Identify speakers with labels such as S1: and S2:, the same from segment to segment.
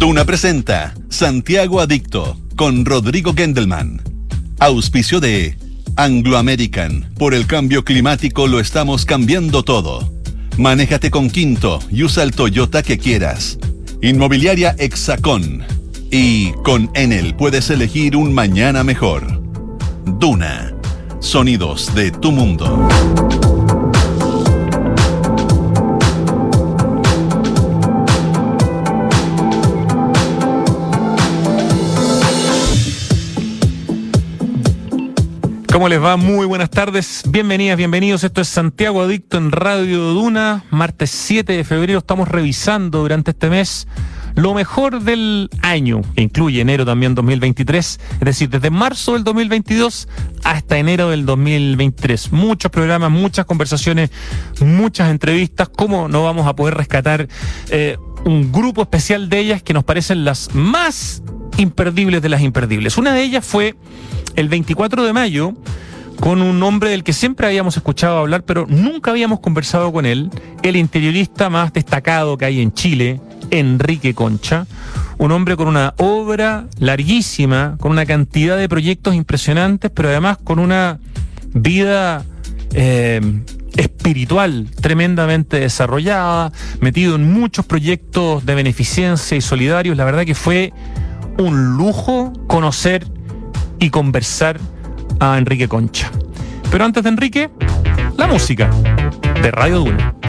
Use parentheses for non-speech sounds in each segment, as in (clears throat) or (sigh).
S1: Duna presenta Santiago Adicto con Rodrigo Gendelman. Auspicio de Anglo American. Por el cambio climático lo estamos cambiando todo. Manéjate con Quinto y usa el Toyota que quieras. Inmobiliaria Hexacón. Y con Enel puedes elegir un mañana mejor. Duna. Sonidos de tu mundo.
S2: ¿Cómo les va? Muy buenas tardes. Bienvenidas, bienvenidos. Esto es Santiago Adicto en Radio Duna. Martes 7 de febrero estamos revisando durante este mes lo mejor del año, que incluye enero también 2023, es decir, desde marzo del 2022 hasta enero del 2023. Muchos programas, muchas conversaciones, muchas entrevistas. ¿Cómo no vamos a poder rescatar eh, un grupo especial de ellas que nos parecen las más imperdibles de las imperdibles? Una de ellas fue el 24 de mayo con un hombre del que siempre habíamos escuchado hablar, pero nunca habíamos conversado con él, el interiorista más destacado que hay en Chile, Enrique Concha, un hombre con una obra larguísima, con una cantidad de proyectos impresionantes, pero además con una vida eh, espiritual tremendamente desarrollada, metido en muchos proyectos de beneficencia y solidarios. La verdad que fue un lujo conocer y conversar a Enrique Concha. Pero antes de Enrique, la música de Radio Duna.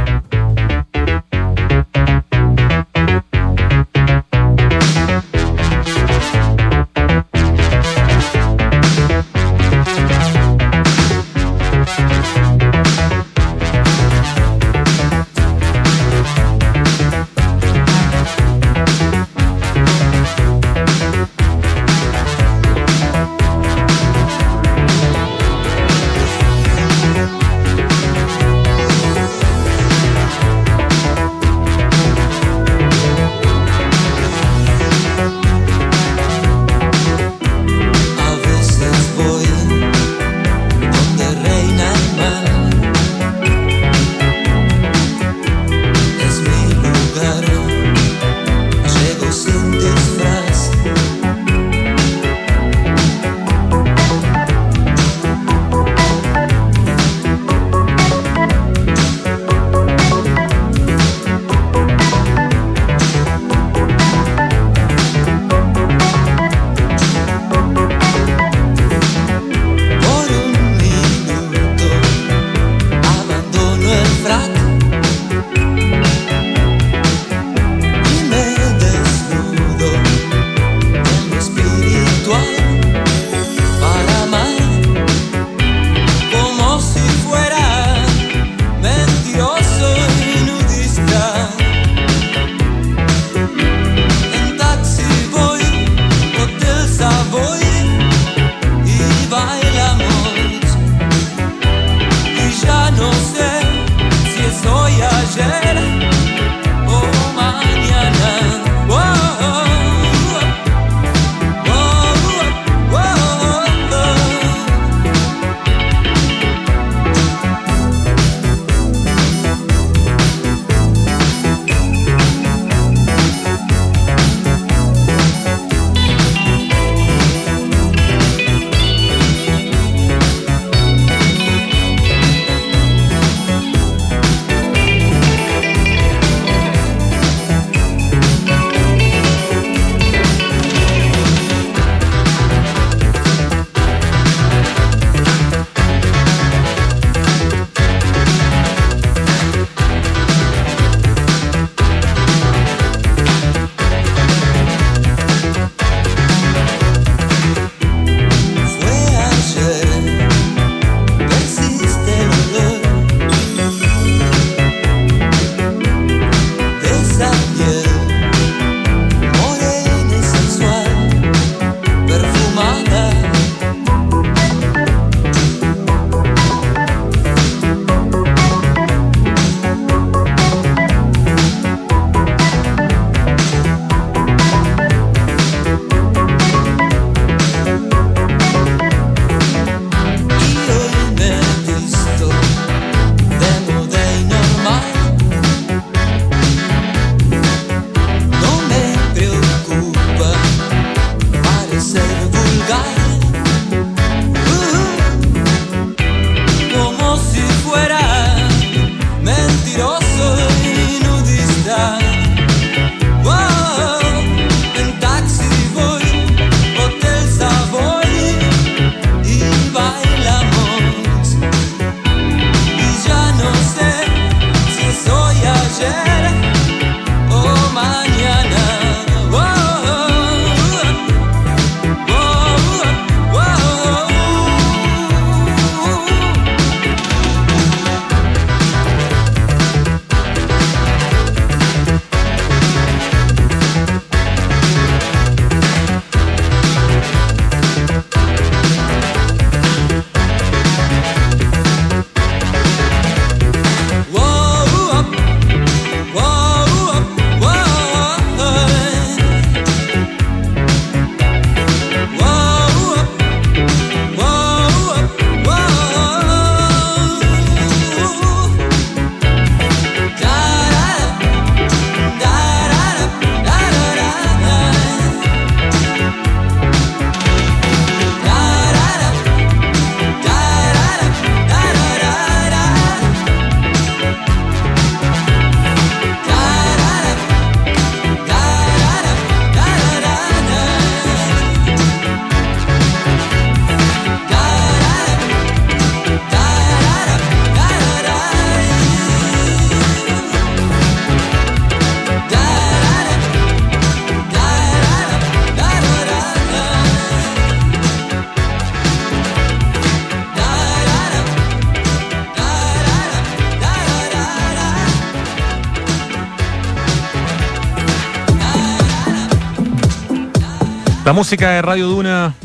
S3: La música de Radio Duna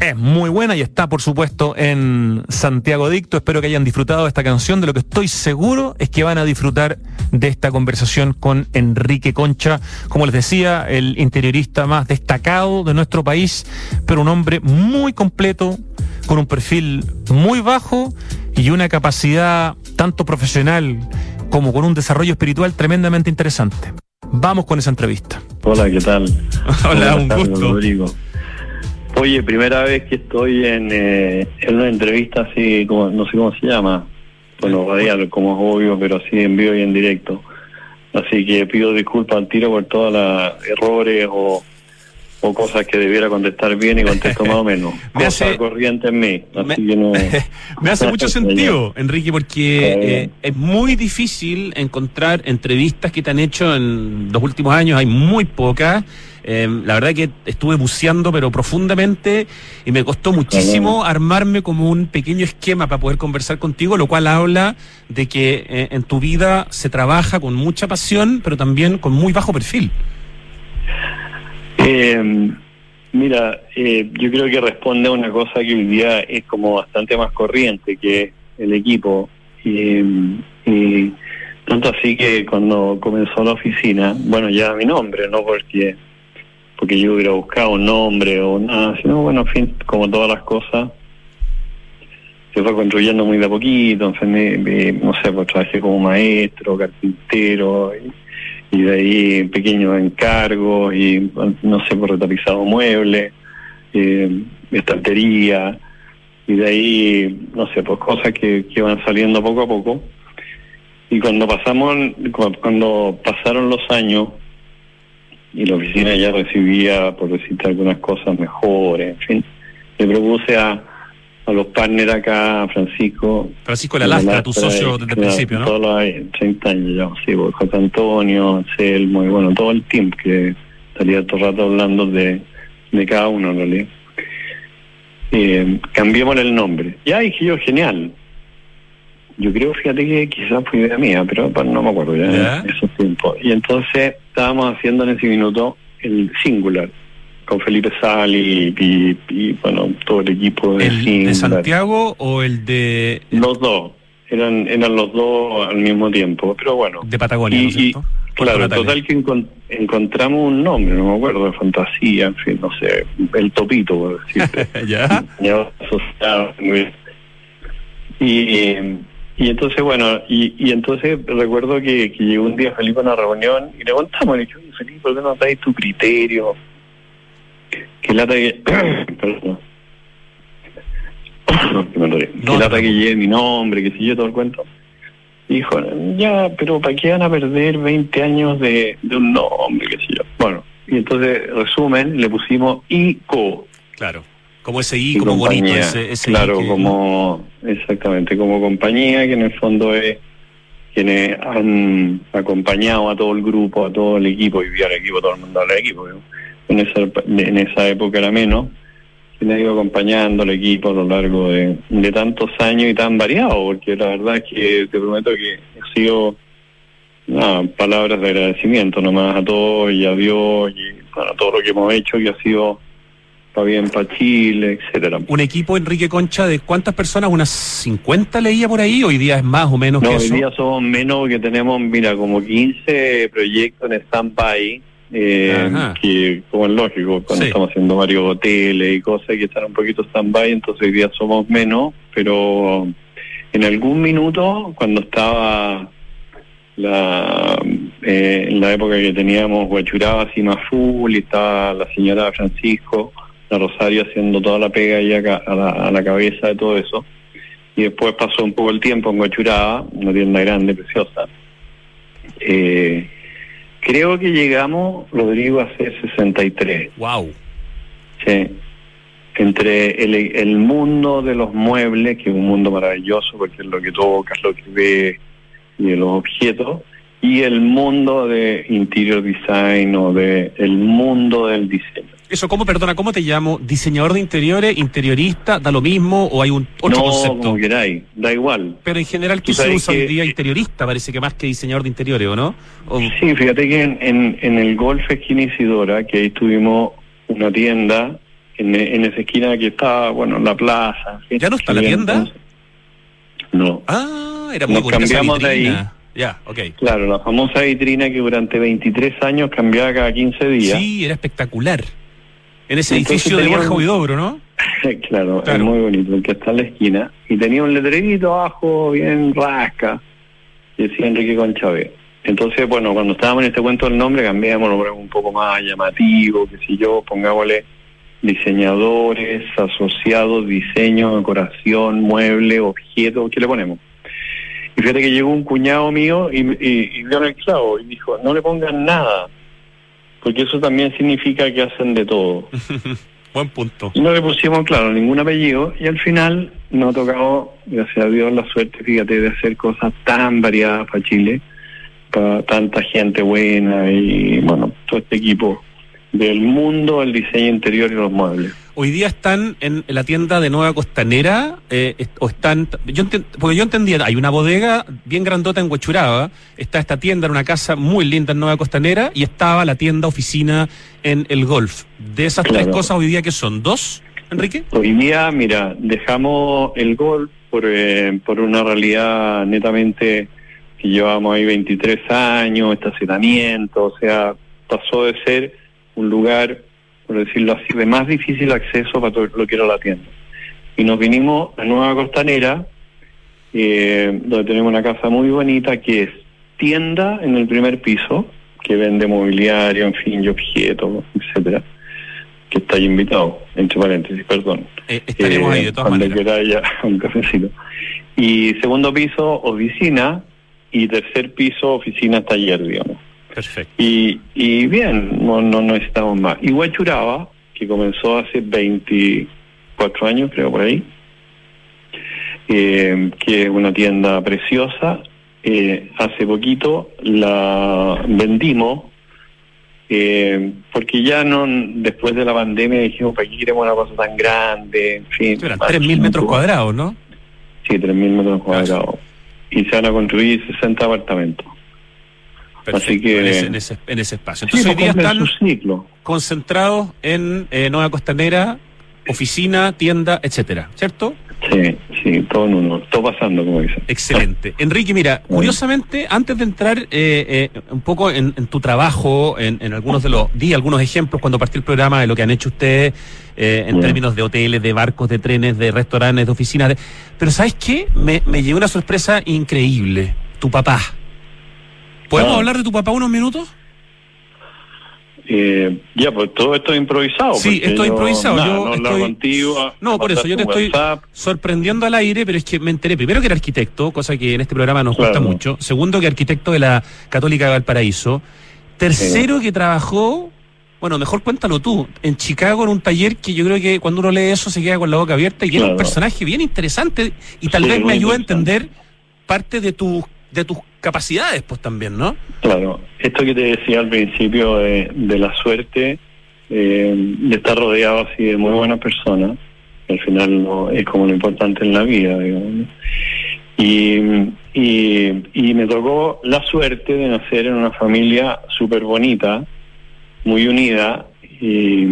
S3: es muy buena y está, por supuesto, en Santiago Dicto. Espero que hayan disfrutado de esta canción. De lo que estoy seguro es que van a disfrutar de esta conversación con Enrique Concha. Como les decía, el interiorista más destacado de nuestro país, pero un hombre muy completo, con un perfil muy bajo y una capacidad tanto profesional como con un desarrollo espiritual tremendamente interesante. Vamos con esa entrevista.
S4: Hola, ¿qué tal? (laughs)
S3: Hola, un gusto.
S4: Rodrigo. Oye, primera vez que estoy en, eh, en una entrevista así, como, no sé cómo se llama, bueno, radial, como es obvio, pero así en vivo y en directo. Así que pido disculpas al tiro por todos los errores o, o cosas que debiera contestar bien y contesto más o menos. (laughs)
S3: Me hace-
S4: corriente en mí. Así
S3: Me-
S4: que no... (laughs)
S3: Me hace mucho (laughs) sentido, Enrique, porque eh, es muy difícil encontrar entrevistas que te han hecho en los últimos años, hay muy pocas. Eh, la verdad que estuve buceando, pero profundamente, y me costó muchísimo armarme como un pequeño esquema para poder conversar contigo, lo cual habla de que eh, en tu vida se trabaja con mucha pasión, pero también con muy bajo perfil.
S4: Eh, mira, eh, yo creo que responde a una cosa que hoy día es como bastante más corriente que el equipo. Y, y tanto así que cuando comenzó la oficina, bueno, ya mi nombre, no porque porque yo hubiera buscado un nombre o nada, sino bueno, en fin, como todas las cosas, se fue construyendo muy de a poquito, en fin, me- me- no sé, pues trabajé como maestro, carpintero, y, y de ahí pequeños encargos, y no sé, por retapizado muebles, eh, estantería, y de ahí, no sé, pues cosas que, que van saliendo poco a poco. Y cuando pasamos, cu- cuando pasaron los años, y la oficina ya recibía, por decirte algunas cosas mejores, en fin, le propuse a, a los partners acá, Francisco.
S3: Francisco La Lastra, tu socio desde el principio, ¿no?
S4: Todos los 30 años ya, sí, pues, José Antonio, Anselmo, y bueno, todo el team que estaría todo el rato hablando de, de cada uno en realidad. Eh, cambiémosle el nombre. Ya dije yo, genial. Yo creo, fíjate que quizás fue idea mía, pero no me acuerdo ya,
S3: Ya.
S4: esos tiempos. Y entonces estábamos haciendo en ese minuto el singular con Felipe Sal y, y- y, bueno, todo el equipo de
S3: ¿El de. Santiago o el de,
S4: Los dos. Eran, eran los dos al mismo tiempo, pero bueno.
S3: de Patagonia,
S4: Y-
S3: ¿no es
S4: y-
S3: cierto? Puerto
S4: Claro,
S3: Natales.
S4: total que encon- encontramos un nombre, no me acuerdo, de fantasía, en fin, no sé, el topito, por decirte. (laughs)
S3: ¿Ya?
S4: Y, y entonces, bueno, y, y entonces recuerdo que, que llegó un día Felipe a una reunión y le contamos, le dije, "Oye, Felipe, ¿por qué no dais tu criterio? Que lata que... (coughs) (coughs) Que que lata que lleve mi nombre, que si yo todo el cuento. Dijo, ya, pero ¿para qué van a perder 20 años de, de un nombre, qué sé yo? Bueno, y entonces, resumen, le pusimos ICO.
S3: Claro. Como ese I, como bonito
S4: compañía.
S3: ese, ese I
S4: claro,
S3: que-
S4: como exactamente, como compañía que en el fondo es quienes han acompañado a todo el grupo, a todo el equipo, y vía el equipo, todo el mundo de equipo. ¿no? En esa, en esa época era menos, quienes han ido acompañando al equipo a lo largo de, de tantos años y tan variado, porque la verdad es que te prometo que ha sido nada, palabras de agradecimiento nomás a todos y a Dios y bueno, a todo lo que hemos hecho que ha sido para bien para Chile, etcétera.
S3: Un equipo, Enrique Concha, de cuántas personas, unas 50 leía por ahí, hoy día es más o menos
S4: No,
S3: que
S4: hoy día somos menos porque tenemos, mira, como 15 proyectos en stand-by, eh, que como es lógico, cuando
S3: Sí.
S4: estamos haciendo varios hoteles y cosas que están un poquito stand-by, entonces hoy día somos menos, pero en algún minuto, cuando estaba la eh, en la época que teníamos Huachuraba así más full y estaba la señora Francisco, la Rosario haciendo toda la pega ahí acá, a, la, a la cabeza de todo eso. Y después pasó un poco el tiempo en Huachuraba, una tienda grande, preciosa. Eh, creo que llegamos, Rodrigo, a ser 63.
S3: Wow.
S4: Sí. Entre el, el mundo de los muebles, que es un mundo maravilloso porque es lo que tocas, lo que ves y de los objetos, y el mundo de interior design o de el mundo del diseño.
S3: Eso, ¿cómo, perdona, cómo te llamo? ¿Diseñador de interiores, interiorista, da lo mismo o hay un otro
S4: no,
S3: concepto?
S4: como queráis, da igual.
S3: Pero en general, ¿qué se usa hoy día? Interiorista, parece que más que diseñador de interiores, ¿o no? O-
S4: Sí, fíjate que en, en, en el Golf Esquina Isidora, que ahí estuvimos una tienda en, en esa esquina que estaba, bueno, en la plaza.
S3: ¿Ya no está la tienda?
S4: No.
S3: Ah, era muy
S4: Nos
S3: esa
S4: cambiamos de ahí.
S3: Ya, ok.
S4: Claro, la famosa vitrina que durante 23 años cambiaba cada 15 días.
S3: Sí, era espectacular. En ese
S4: Entonces
S3: edificio de Borja Huidobro, ¿no?
S4: claro, (laughs)
S3: Claro.
S4: es muy bonito, el que está en la esquina. Y tenía un letrerito abajo, bien rasca, y decía Enrique Conchavé. Entonces, bueno, cuando estábamos en este cuento del nombre, cambiamos, lo ponemos un poco más llamativo, qué sé yo, pongámosle diseñadores, asociados, diseño, decoración, mueble, objeto, ¿qué le ponemos? Y fíjate que llegó un cuñado mío y, y, y vio en el clavo y dijo, no le pongan nada, porque eso también significa que hacen de todo. (laughs)
S3: Buen punto.
S4: Y no le pusimos, claro, ningún apellido y al final nos ha tocado, gracias a Dios, la suerte, fíjate, de hacer cosas tan variadas para Chile, para tanta gente buena y, bueno, todo este equipo del mundo del diseño interior y los muebles.
S3: Hoy día están en la tienda de Nueva Costanera, eh, est- o están, yo porque yo entendía, hay una bodega bien grandota en Huechuraba, está esta tienda en una casa muy linda en Nueva Costanera, y estaba la tienda oficina en el Golf. De esas tres cosas hoy día, que son? ¿Dos, Enrique?
S4: Hoy día, mira, dejamos el golf por, eh, por una realidad netamente que llevamos ahí 23 años, estacionamiento, o sea, pasó de ser un lugar, por decirlo así, de más difícil acceso para todo lo que era la tienda. Y nos vinimos a Nueva Costanera, eh, donde tenemos una casa muy bonita que es tienda en el primer piso, que vende mobiliario, en fin, y objetos, etcétera que está ahí invitado, entre paréntesis, perdón.
S3: Eh, estaremos
S4: Eh,
S3: ahí, de todas
S4: cuando
S3: maneras.
S4: quiera ya (laughs) un cafecito. Y segundo piso, oficina. Y tercer piso, oficina, taller, digamos.
S3: Perfecto.
S4: Y, y bien, no, no necesitamos más. Y Huachuraba, que comenzó hace 24 años, creo, por ahí, eh, que es una tienda preciosa. Eh, hace poquito la vendimos, eh, porque ya no, después de la pandemia dijimos, ¿para qué queremos una cosa tan grande? En fin,
S3: Eran
S4: más
S3: 3.000 metros cuadrados, ¿no?
S4: Sí, 3.000 metros cuadrados. Y se van a construir 60 apartamentos. Así que-
S3: En ese, en ese- en ese espacio.
S4: Sí,
S3: Entonces hoy
S4: pues,
S3: día
S4: cumplen
S3: están
S4: ciclo.
S3: concentrados en eh, Nueva Costanera, oficina, tienda, etcétera, ¿cierto?
S4: Sí, sí, todo en uno, todo pasando, como dicen.
S3: Excelente. Enrique, mira, curiosamente, antes de entrar eh, eh, un poco en, en tu trabajo, en, en algunos de los, di algunos ejemplos cuando partí el programa de lo que han hecho ustedes eh, en términos de hoteles, de barcos, de trenes, de restaurantes, de oficinas. de- Pero ¿sabes qué? Me, me llegó una sorpresa increíble. Tu papá. ¿Podemos
S4: Ah.
S3: hablar de tu papá unos minutos?
S4: Eh, ya, pues todo esto es improvisado.
S3: Sí, esto es improvisado,
S4: nada,
S3: yo
S4: no
S3: estoy-
S4: contigo.
S3: No, por eso yo te estoy
S4: WhatsApp.
S3: sorprendiendo al aire, pero es que me enteré primero que era arquitecto, cosa que en este programa nos gusta
S4: Claro.
S3: mucho. Segundo, que arquitecto de la Católica de Valparaíso. Tercero, que trabajó, bueno, mejor cuéntalo tú, en Chicago en un taller que yo creo que cuando uno lee eso se queda con la boca abierta y que era un
S4: Claro.
S3: personaje bien interesante y tal
S4: Sí,
S3: vez me ayuda a entender parte de tus de tus capacidades, pues también, ¿no?
S4: Claro, esto que te decía al principio de, la suerte, eh, de estar rodeado así de muy buenas personas, al final no, es como lo importante en la vida, digamos. Y, y, y me tocó la suerte de nacer en una familia súper bonita, muy unida, y,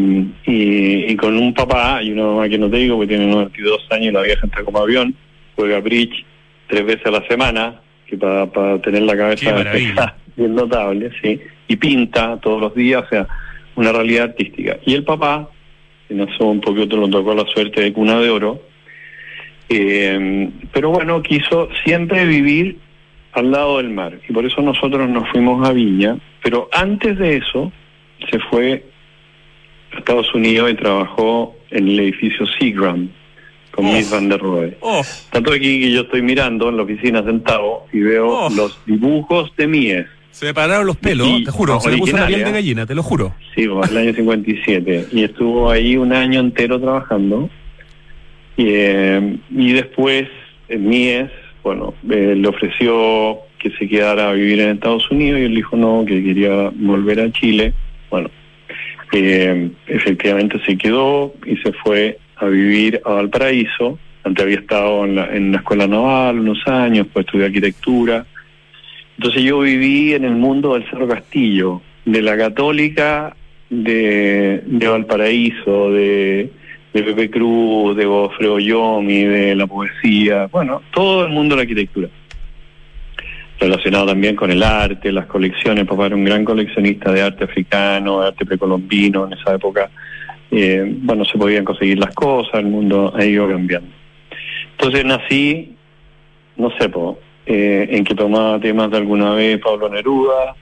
S4: y, y con un papá y una mamá que no te digo, que tiene 92 años y la vieja está como avión, juega bridge tres veces a la semana, que para, tener la cabeza (laughs) bien notable, sí, y pinta todos los días, o sea, una realidad artística. Y el papá, que nació un poquito, lo tocó la suerte de cuna de oro, eh, pero bueno, quiso siempre vivir al lado del mar, y por eso nosotros nos fuimos a Viña, pero antes de eso se fue a Estados Unidos y trabajó en el edificio Seagram con
S3: Oh.
S4: Miss Van der Rohe.
S3: Oh,
S4: Tanto aquí que yo estoy mirando en la oficina sentado y veo
S3: Oh.
S4: los dibujos de Mies.
S3: se me pararon los pelos,
S4: Y-
S3: te juro, se me puso la piel de gallina, te lo juro.
S4: Sí, el año 57. Y estuvo ahí un año entero trabajando. Y, eh, y después, Mies, bueno, eh, le ofreció que se quedara a vivir en Estados Unidos y él dijo no, que quería volver a Chile. Bueno, eh, efectivamente se quedó y se fue a vivir a Valparaíso. Antes había estado en la, en la escuela naval unos años, pues estudió arquitectura. Entonces yo viví en el mundo del Cerro Castillo, de la católica de, de Valparaíso, de, de Pepe Cruz, de Gofreo Yomi, de la poesía, bueno, todo el mundo de la arquitectura. Relacionado también con el arte, las colecciones, papá era un gran coleccionista de arte africano, de arte precolombino en esa época. Eh, bueno, se podían conseguir las cosas, el mundo ha ido cambiando. Entonces nací, no sé, po, eh, en que tomaba temas de alguna vez Pablo Neruda,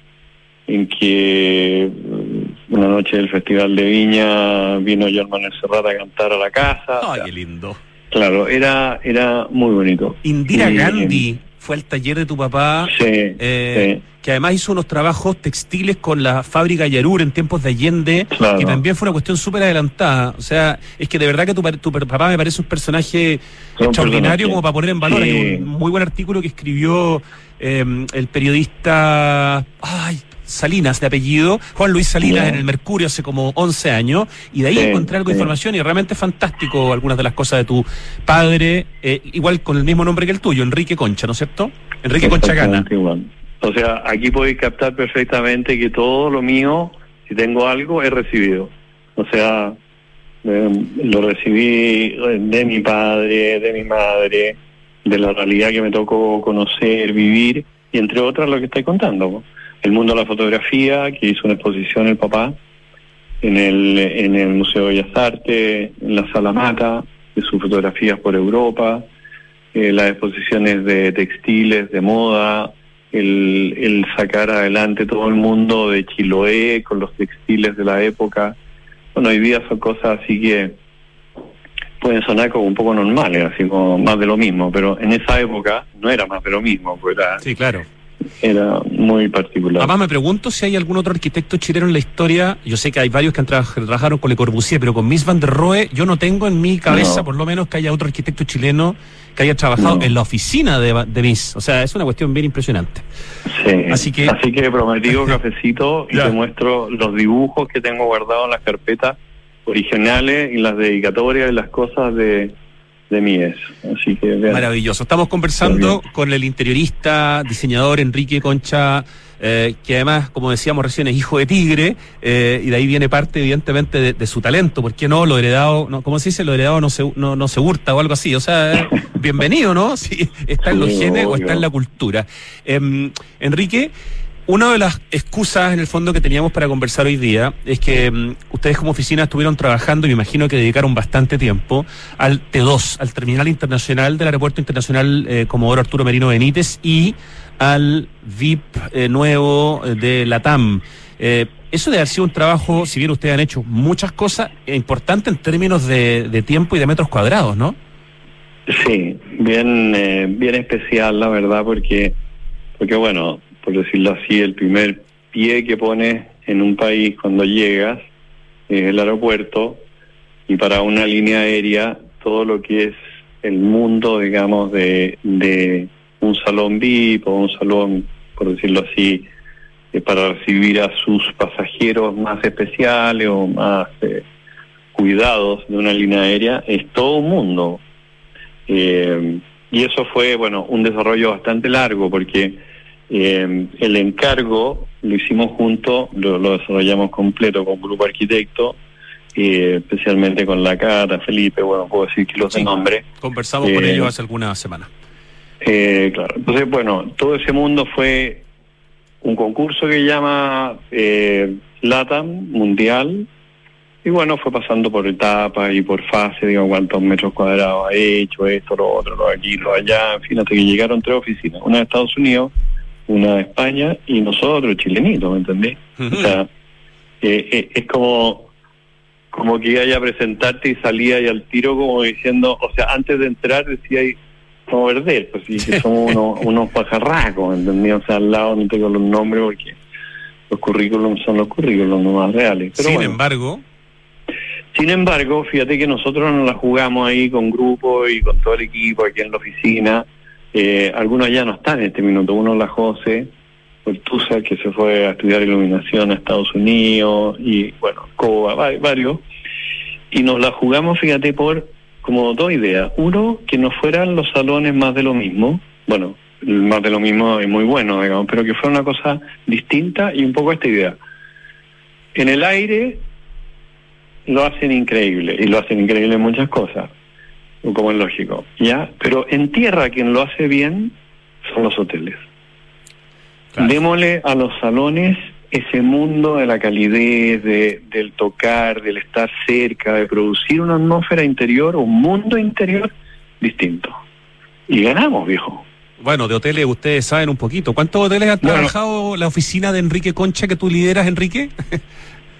S4: en que mm, una noche del Festival de Viña vino Germán Serrat a cantar a la casa.
S3: Ay, qué lindo.
S4: Claro, era, era muy bonito.
S3: Indira
S4: Y,
S3: Gandhi fue al taller de tu papá,
S4: Sí,
S3: eh, que además hizo unos trabajos textiles con la fábrica Yarur en tiempos de Allende,
S4: Claro.
S3: que también fue una cuestión súper adelantada. O sea, es que de verdad que tu, tu papá me parece un personaje
S4: Un
S3: extraordinario
S4: personaje.
S3: como para poner en valor.
S4: Sí.
S3: Hay un muy buen artículo que escribió eh, el periodista ay, Salinas, de apellido, Juan Luis Salinas, en el Mercurio hace como 11 años, y de ahí
S4: Sí,
S3: encontré algo de
S4: sí.
S3: información y realmente fantástico algunas de las cosas de tu padre, eh, igual con el mismo nombre que el tuyo, Enrique Concha, ¿no es cierto? Enrique Concha Gana.
S4: Igual. O sea, aquí podéis captar perfectamente que todo lo mío, si tengo algo, he recibido. O sea, eh, lo recibí eh, de mi padre, de mi madre, de la realidad que me tocó conocer, vivir, y entre otras lo que estoy contando. El mundo de la fotografía, que hizo una exposición el papá en el, en el Museo de Bellas Artes, en la Sala Mata, de sus fotografías por Europa, eh, las exposiciones de textiles, de moda, el, el sacar adelante todo el mundo de Chiloé con los textiles de la época. Bueno, hoy día son cosas así que pueden sonar como un poco normales, así como más de lo mismo, pero en esa época no era más de lo mismo, pues
S3: Sí, claro.
S4: Era muy particular.
S3: Además, me pregunto si hay algún otro arquitecto chileno en la historia. Yo sé que hay varios que han trabaj- trabajaron con Le Corbusier, pero con Miss Van der Rohe, yo no tengo en mi cabeza,
S4: No.
S3: por lo menos, que haya otro arquitecto chileno que haya trabajado
S4: No.
S3: en la oficina de, de Miss. O sea, es una cuestión bien impresionante.
S4: Sí.
S3: Así que-
S4: Así que prometido (laughs) cafecito y te muestro los dibujos que tengo guardados en las carpetas originales y las dedicatorias y las cosas de, de Mies. Así que vean.
S3: Maravilloso. Estamos conversando con el interiorista, diseñador Enrique Concha, eh, que además, como decíamos recién, es hijo de tigre, eh, y de ahí viene parte, evidentemente, de, de su talento. ¿Por qué no? Lo heredado, no, ¿cómo se dice? Lo heredado no se, no, no se hurta o algo así. O sea, eh, (laughs) bienvenido, ¿no? Si está en los
S4: Sí,
S3: genes o está en la cultura. Em, Enrique, una de las excusas en el fondo que teníamos para conversar hoy día es que mm, ustedes como oficina estuvieron trabajando y me imagino que dedicaron bastante tiempo al T2, al Terminal Internacional del Aeropuerto Internacional eh, Comodoro Arturo Merino Benítez y al VIP eh, nuevo eh, de la TAM. Eh, eso debe haber sido un trabajo, si bien ustedes han hecho muchas cosas, importante en términos de, de tiempo y de metros cuadrados, ¿no?
S4: Sí, bien, bien especial, la verdad, porque, porque bueno, por decirlo así, el primer pie que pones en un país cuando llegas es el aeropuerto y para una línea aérea todo lo que es el mundo, digamos, de, de un salón VIP o un salón, por decirlo así, eh, para recibir a sus pasajeros más especiales o más eh, cuidados de una línea aérea, es todo un mundo. Eh, y eso fue, bueno, un desarrollo bastante largo porque eh, el encargo lo hicimos junto, lo, lo desarrollamos completo con Grupo Arquitecto, eh, especialmente con la Cata, Felipe, bueno, puedo decir kilos
S3: Sí.
S4: de nombre.
S3: Conversamos con
S4: Eh,
S3: ellos hace algunas semanas.
S4: Eh, claro, entonces, bueno, todo ese mundo fue un concurso que llama eh, LATAM Mundial, y bueno, fue pasando por etapas y por fases, digo, cuántos metros cuadrados ha hecho, esto, lo otro, lo aquí, lo allá, en fin, hasta que llegaron tres oficinas, una de Estados Unidos, una de España y nosotros, chilenitos, ¿me entendés? O sea, eh, eh, es como como que iba a presentarte y salía y al tiro como diciendo, o sea, antes de entrar decía ahí, como perder, pues sí, que somos unos, unos pajarracos, ¿entendés? O sea, al lado no tengo los nombres porque los currículums son los currículums no más reales. Pero
S3: Sin
S4: bueno.
S3: embargo,
S4: Sin embargo, fíjate que nosotros nos la jugamos ahí con grupo y con todo el equipo aquí en la oficina. Eh, algunos ya no están en este minuto. Uno la José Ortuza, que se fue a estudiar iluminación a Estados Unidos, y bueno, Coba, va- varios. Y nos la jugamos, fíjate, por como dos ideas. Uno, que no fueran los salones más de lo mismo. Bueno, más de lo mismo es muy bueno, digamos, pero que fuera una cosa distinta y un poco esta idea En el aire lo hacen increíble y lo hacen increíble en muchas cosas, como es lógico, ¿ya? Pero en tierra quien lo hace bien son los hoteles. Démosle a los salones ese mundo de la calidez, de, del tocar, del estar cerca, de producir una atmósfera interior, un mundo interior distinto. Y ganamos, viejo.
S3: Bueno, de hoteles ustedes saben un poquito. ¿Cuántos hoteles ha trabajado la oficina de Enrique Concha que tú lideras, Enrique?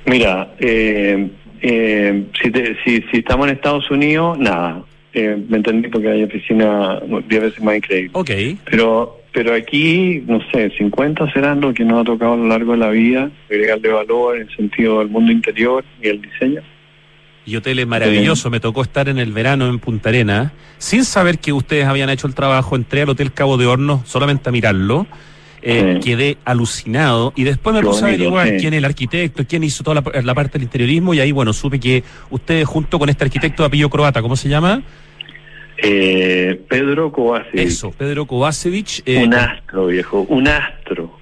S4: Mira, eh, eh, si, si, si, estamos en Estados Unidos, nada. Eh, me entendí porque hay oficina 10 veces más increíble.
S3: Ok.
S4: Pero pero aquí, no sé, 50 serán lo que nos ha tocado a lo largo de la vida, agregarle valor en el sentido del mundo interior y el diseño.
S3: Y hoteles maravilloso, me tocó estar en el verano en Punta Arena, sin saber que ustedes habían hecho el trabajo, entré al Hotel Cabo de Hornos solamente a mirarlo, eh, quedé alucinado y después me puse a averiguar quién es el arquitecto, quién hizo toda la, parte del interiorismo y ahí, bueno, supe que ustedes junto con este arquitecto de apellido croata, ¿cómo se llama?
S4: Eh, Pedro Kovacevic.
S3: Eso, Pedro Kovacevic.
S4: Eh, un astro, viejo, un astro.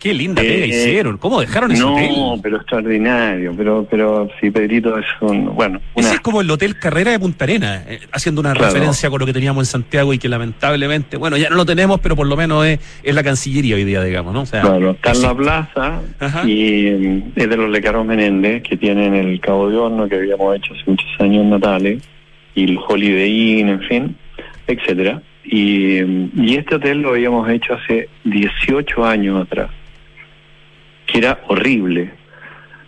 S3: Qué linda pega eh, hicieron. ¿Cómo dejaron ese hotel?
S4: No, pero extraordinario. Pero, pero sí, Pedrito es un. Bueno.
S3: Ese es como el Hotel Carrera de Punta Arena, eh, haciendo una referencia con lo que teníamos en Santiago y que lamentablemente, bueno, ya no lo tenemos, pero por lo menos es, es la Cancillería hoy día, digamos, ¿no? O
S4: sea, claro, está en la plaza y mm, es de los Lecaros Menéndez que tienen el Cabo de Horno que habíamos hecho hace muchos años natales y el Holiday Inn, en fin, etcétera. Y, y este hotel lo habíamos hecho hace 18 años atrás, que era horrible.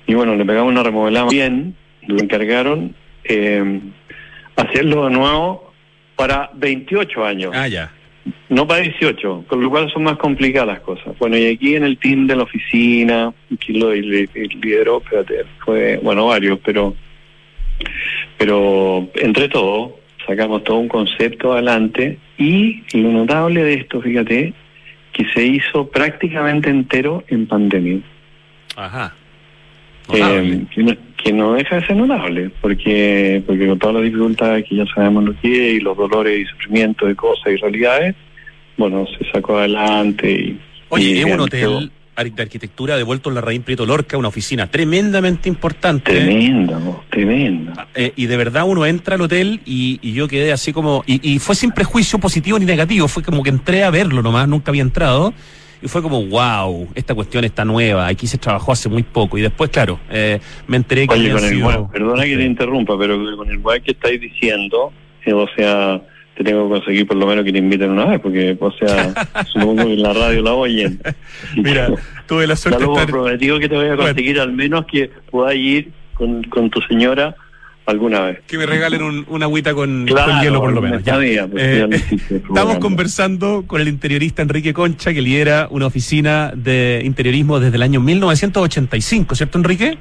S4: Y bueno, le pegamos una remodelada bien, lo encargaron eh, hacerlo de nuevo para 28 años.
S3: Ah, ya.
S4: No para 18, con lo cual son más complicadas las cosas. Bueno, y aquí en el team de la oficina, que lo lideró, espérate, fue, bueno, varios, pero pero entre todo, sacamos todo un concepto adelante y lo notable de esto, fíjate, que se hizo prácticamente entero en pandemia.
S3: Ajá.
S4: Eh, que, no, deja de ser notable, porque porque con todas las dificultades que ya sabemos lo que es, y los dolores y sufrimientos de cosas y realidades, bueno, se sacó adelante y...
S3: Oye, es un hotel de arquitectura devuelto en la Raín Prieto Lorca, una oficina tremendamente importante.
S4: Tremenda, tremenda.
S3: Ah, eh, y de verdad uno entra al hotel y, yo quedé así como. Y, fue sin prejuicio positivo ni negativo, fue como que entré a verlo nomás, nunca había entrado. Y fue como, wow, esta cuestión está nueva, aquí se trabajó hace muy poco. Y después, claro, eh, me enteré que.
S4: Oye, con el perdona que te interrumpa, pero con el guay que estáis diciendo, eh, o sea te tengo que conseguir por lo menos que te inviten una vez, porque, o sea, (laughs) supongo que en la radio la oyen.
S3: Mira, tuve la suerte
S4: de estar... prometido que te voy a conseguir al menos que pueda ir con, con tu señora alguna vez.
S3: Que me regalen un, una agüita con, hielo por lo menos. Ya.
S4: Pues, eh, (laughs)
S3: estamos conversando con el interiorista Enrique Concha, que lidera una oficina de interiorismo desde el año 1985, ¿cierto Enrique?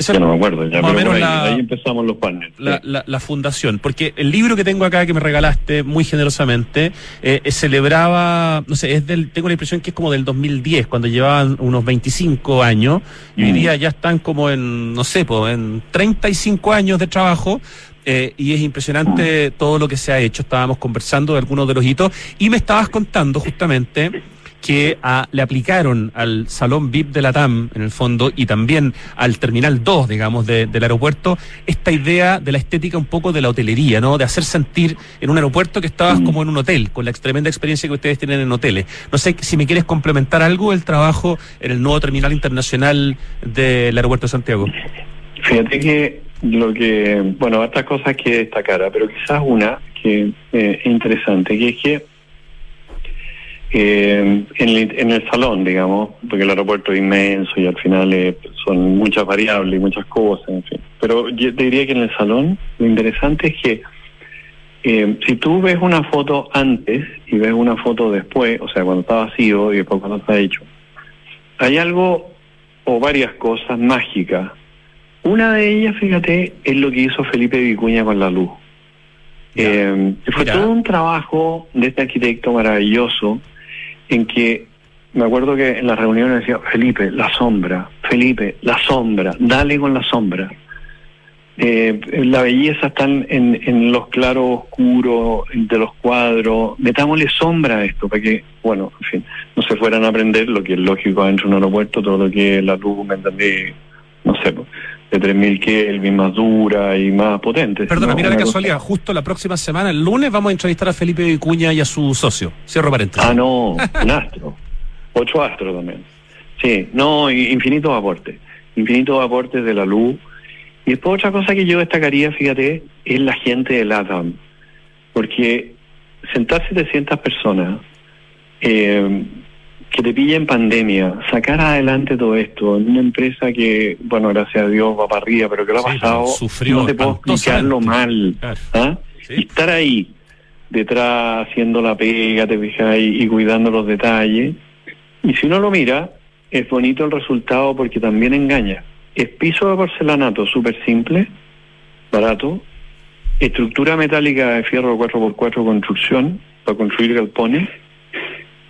S4: Eso no me acuerdo, ya, pero ahí, empezamos los partners.
S3: La, la, fundación, porque el libro que tengo acá que me regalaste muy generosamente eh, eh, celebraba, no sé, es del, tengo la impresión que es como del 2010, cuando llevaban unos 25 años, y hoy mm. día ya están como en, no sé, pues, en 35 años de trabajo, eh, y es impresionante mm. todo lo que se ha hecho. Estábamos conversando de algunos de los hitos y me estabas contando justamente que le aplicaron al salón VIP de la TAM, en el fondo, y también al terminal 2, digamos, del aeropuerto, esta idea de la estética un poco de la hotelería, ¿no? De hacer sentir en un aeropuerto que estabas mm. como en un hotel, con la tremenda experiencia que ustedes tienen en hoteles. No sé si me quieres complementar algo el trabajo en el nuevo terminal internacional del aeropuerto de Santiago.
S4: Fíjate que lo que, bueno, estas cosas que destacar, pero quizás una que eh, es interesante, que es que eh, en, el, en, el, salón, digamos, porque el aeropuerto es inmenso y al final eh, son muchas variables y muchas cosas, en fin. Pero yo te diría que en el salón lo interesante es que eh, si tú ves una foto antes y ves una foto después, o sea, cuando está vacío y después cuando está hecho, hay algo o varias cosas mágicas. Una de ellas, fíjate, es lo que hizo Felipe Vicuña con la luz. Eh, fue todo un trabajo de este arquitecto maravilloso en que me acuerdo que en las reuniones decía, Felipe, la sombra, Felipe, la sombra, dale con la sombra. Eh, la belleza está en, en los claros oscuros de los cuadros, metámosle sombra a esto para que, bueno, en fin, no se fueran a aprender lo que es lógico dentro de un aeropuerto, todo lo que es la luz, ¿me entendí? no sé, de 3.000 Kelvin, más dura y más potente.
S3: Perdona, mira la casualidad, justo la próxima semana, el lunes, vamos a entrevistar a Felipe Vicuña y a su socio. Cierro paréntesis.
S4: Ah, no, (laughs) un astro. Ocho astros también. Sí, no, infinitos aportes. Infinitos aportes de la luz. Y después otra cosa que yo destacaría, fíjate, es la gente de LATAM. Porque sentar 700 personas eh, que te pilla en pandemia, sacar adelante todo esto en una empresa que, bueno, gracias a Dios va para arriba, pero que lo ha pasado,
S3: sufrió
S4: no te puedo explicarlo mal. ¿ah? Y estar ahí, detrás, haciendo la pega, te fijas, y, y cuidando los detalles. Y si uno lo mira, es bonito el resultado porque también engaña. Es piso de porcelanato súper simple, barato, estructura metálica de fierro 4x4 construcción para construir galpones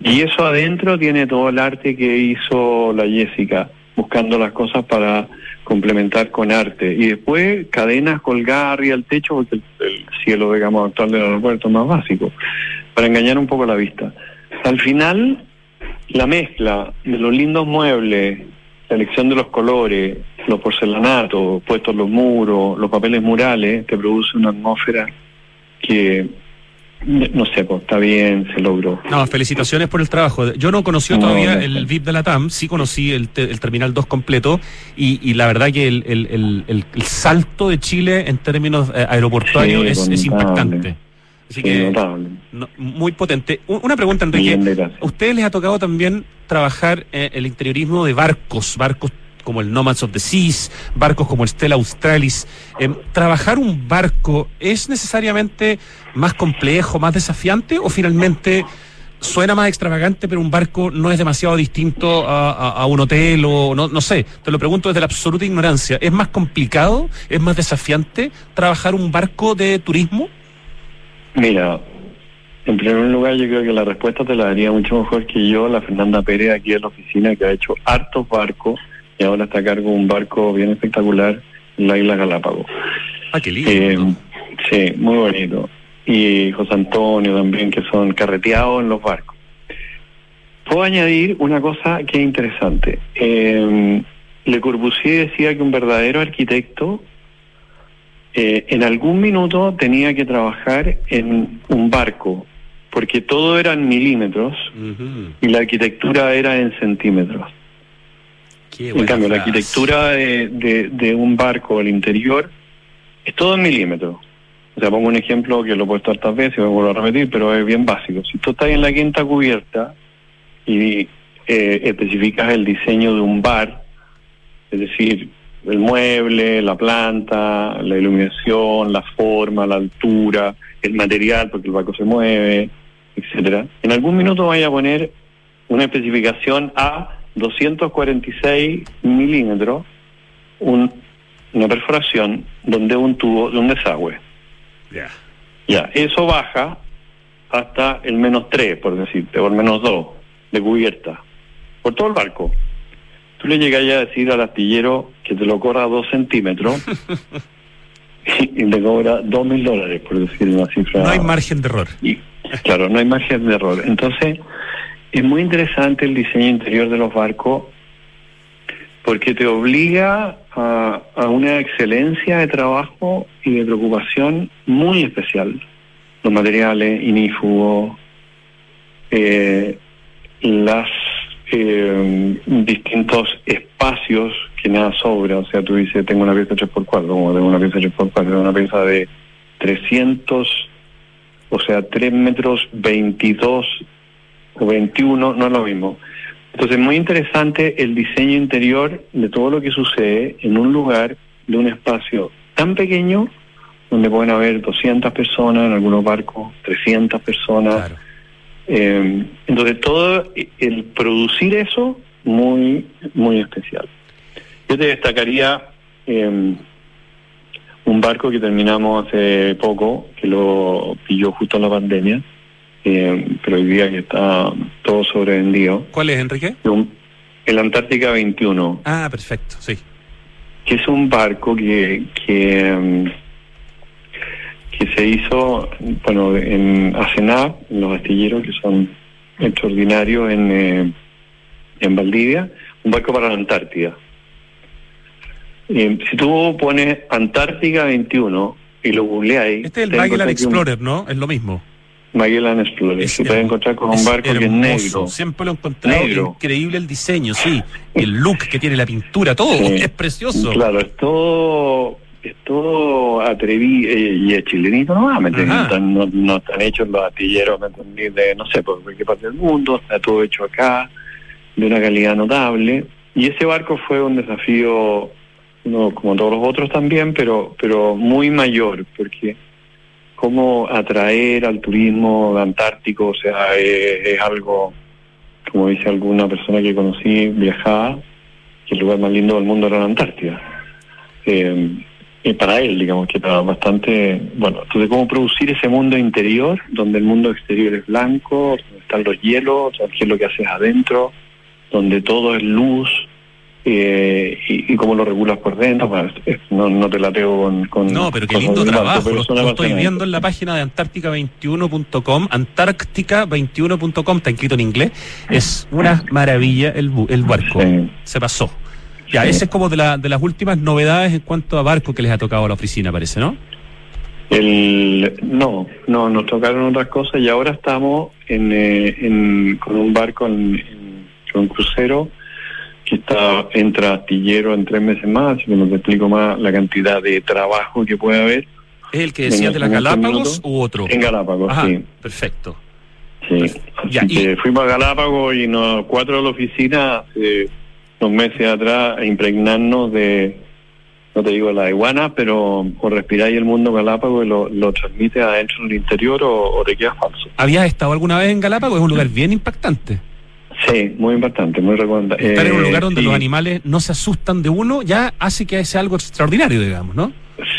S4: y eso adentro tiene todo el arte que hizo la Jessica, buscando las cosas para complementar con arte. Y después cadenas colgadas arriba del techo, porque el, cielo, digamos, actual del aeropuerto es más básico, para engañar un poco la vista. Al final, la mezcla de los lindos muebles, la elección de los colores, los porcelanatos puestos los muros, los papeles murales, te produce una atmósfera que no sé, pues está bien, se logró.
S3: No, felicitaciones por el trabajo. Yo no conocí todavía el VIP de la TAM, sí conocí el, Terminal 2 completo y, la verdad que el, salto de Chile en términos eh, aeroportuarios es, impactante. Así que, muy potente. Una pregunta, Enrique. ¿A ustedes les ha tocado también trabajar eh, el interiorismo de barcos, barcos como el Nomads of the Seas, barcos como el Stella Australis. Em, ¿Trabajar un barco es necesariamente más complejo, más desafiante o finalmente suena más extravagante, pero un barco no es demasiado distinto a, un hotel o no, no sé? Te lo pregunto desde la absoluta ignorancia. ¿Es más complicado, es más desafiante trabajar un barco de turismo?
S4: Mira, en primer lugar, yo creo que la respuesta te la daría mucho mejor que yo, la Fernanda Pérez, aquí en la oficina, que ha hecho hartos barcos y ahora está a cargo de un barco bien espectacular en la isla Galápagos.
S3: Ah, qué lindo.
S4: Eh, sí, muy bonito. Y José Antonio también, que son carreteados en los barcos. Puedo añadir una cosa que es interesante. Eh, Le Corbusier decía que un verdadero arquitecto eh, en algún minuto tenía que trabajar en un barco, porque todo era en milímetros y la arquitectura era en centímetros en cambio, la arquitectura de, un barco al interior es todo en milímetros. O sea, pongo un ejemplo que lo he puesto hartas veces, me vuelvo a repetir, pero es bien básico. Si tú estás en la quinta cubierta y eh, especificas el diseño de un bar, es decir, el mueble, la planta, la iluminación, la forma, la altura, el material, porque el barco se mueve, etcétera. En algún minuto vaya a poner una especificación A 246 milímetros una perforación donde un tubo de un desagüe. Ya. Ya, eso baja hasta el menos 3, por decirte, o el menos 2 de cubierta, por todo el barco. Tú le llegas a decir al astillero que te lo cobra 2 centímetros (laughs) y le cobra 2 mil dólares, por decir una cifra.
S3: No hay margen de error.
S4: Y, claro, no hay margen de error. Entonces, es muy interesante el diseño interior de los barcos porque te obliga a, una excelencia de trabajo y de preocupación muy especial. Los materiales inífugos, eh, las eh, distintos espacios que nada sobra. O sea, tú dices, tengo una pieza 3x4, como tengo una pieza 3x4, tengo una pieza de 300, o sea, 3 metros 22 o 21, no es lo mismo. Entonces, muy interesante el diseño interior de todo lo que sucede en un lugar de un espacio tan pequeño, donde pueden haber 200 personas, en algunos barcos 300 personas. Eh, entonces, todo el producir eso, muy, muy especial. Yo te destacaría eh, un barco que terminamos hace poco, que lo pilló justo en la pandemia, eh, pero hoy día que está todo sobrevendido.
S3: ¿Cuál es, Enrique?
S4: el Antártica 21.
S3: Ah, perfecto, sí.
S4: Que es un barco que, que, mm, que se hizo, bueno, en Asenab, en los astilleros que son extraordinarios en, eh, en Valdivia, un barco para la Antártida. Eh, si tú pones Antártica 21 y lo googleáis...
S3: Este es el Magellan Explorer, ¿no? Es lo mismo.
S4: Magellan Explorer. Se puede encontrar con un barco que es negro.
S3: Siempre lo he encontrado increíble el diseño, sí. El look que tiene la pintura, todo es precioso.
S4: Claro, es todo, es todo atrevido eh, y es chilenito no, ¿me no, no, están hechos los artilleros, ¿me De no sé por qué parte del mundo, está todo hecho acá, de una calidad notable. Y ese barco fue un desafío, no, como todos los otros también, pero, pero muy mayor, porque cómo atraer al turismo antártico, o sea, es, algo, como dice alguna persona que conocí, viajaba, que el lugar más lindo del mundo era la Antártida. Eh, y para él, digamos, que era bastante, bueno, entonces cómo producir ese mundo interior, donde el mundo exterior es blanco, donde están los hielos, qué es lo que haces adentro, donde todo es luz, eh, y, cómo lo regulas por dentro. no, no te la con, con,
S3: No, pero qué lindo trabajo. lo, estoy viendo en la página de antártica21.com. Antártica21.com, está escrito en inglés. Es una maravilla el, el barco. Se pasó. Ya, ese es como de, la, de las últimas novedades en cuanto a barco que les ha tocado a la oficina, parece, ¿no?
S4: El, no, no, nos tocaron otras cosas y ahora estamos en, eh, en con un barco en, en, un crucero que está entra astillero en tres meses más, que no te explico más la cantidad de trabajo que puede haber.
S3: ¿Es el que decías de las Galápagos u otro?
S4: En Galápagos, sí.
S3: Perfecto.
S4: Sí, así fuimos a Galápagos y nos, cuatro de la oficina hace unos meses atrás a impregnarnos de, no te digo la iguana, pero o respiráis el mundo Galápagos y lo, lo transmite adentro en el interior o, o te queda falso.
S3: ¿Habías estado alguna vez en Galápagos? Es un lugar bien impactante.
S4: Sí, muy importante, muy recomendable.
S3: Estar en un lugar donde los animales no se asustan de uno ya hace que sea algo extraordinario, digamos, ¿no?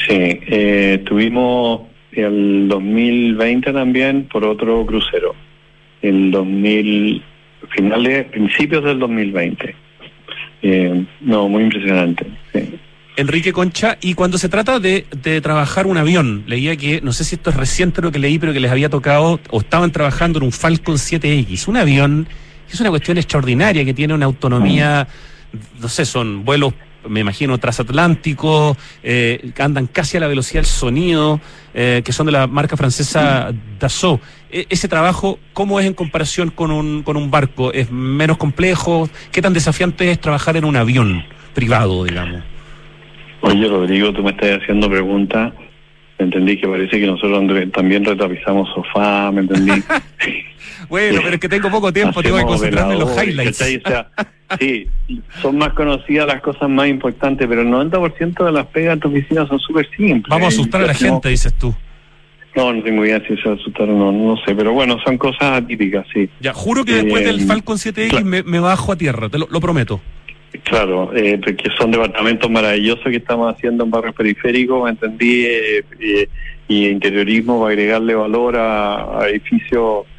S4: Sí, eh, estuvimos el 2020 también por otro crucero, el 2000, finales, principios del 2020. Eh, no, muy impresionante.
S3: Enrique Concha, y cuando se trata de, de, trabajar un avión, leía que, no sé si esto es reciente lo que leí, pero que les había tocado, o estaban trabajando en un Falcon 7X, un avión es una cuestión extraordinaria que tiene una autonomía, no sé, son vuelos me imagino, transatlánticos, eh, que andan casi a la velocidad del sonido, eh, que son de la marca francesa Dassault. E, ese trabajo, ¿cómo es en comparación con un, con un barco? ¿Es menos complejo? ¿Qué tan desafiante es trabajar en un avión privado, digamos?
S4: Oye, Rodrigo, tú me estás haciendo preguntas. Entendí que parece que nosotros también retapizamos sofá, ¿me entendí? (laughs)
S3: Bueno, pero es que tengo poco tiempo, tengo que concentrarme en los highlights.
S4: sí, son más conocidas las cosas más importantes, pero el 90% de las pegas de tu oficina son súper simples.
S3: Vamos a asustar a la gente, dices tú.
S4: No, no tengo idea si se asustaron o no, no sé, pero bueno, son cosas atípicas, sí.
S3: Ya, juro que después del eh, Falcon 7X me, bajo a tierra, te lo, prometo.
S4: Claro, eh, porque son departamentos maravillosos que estamos haciendo en barrios periféricos, entendí, eh, y interiorismo va a agregarle valor a edificios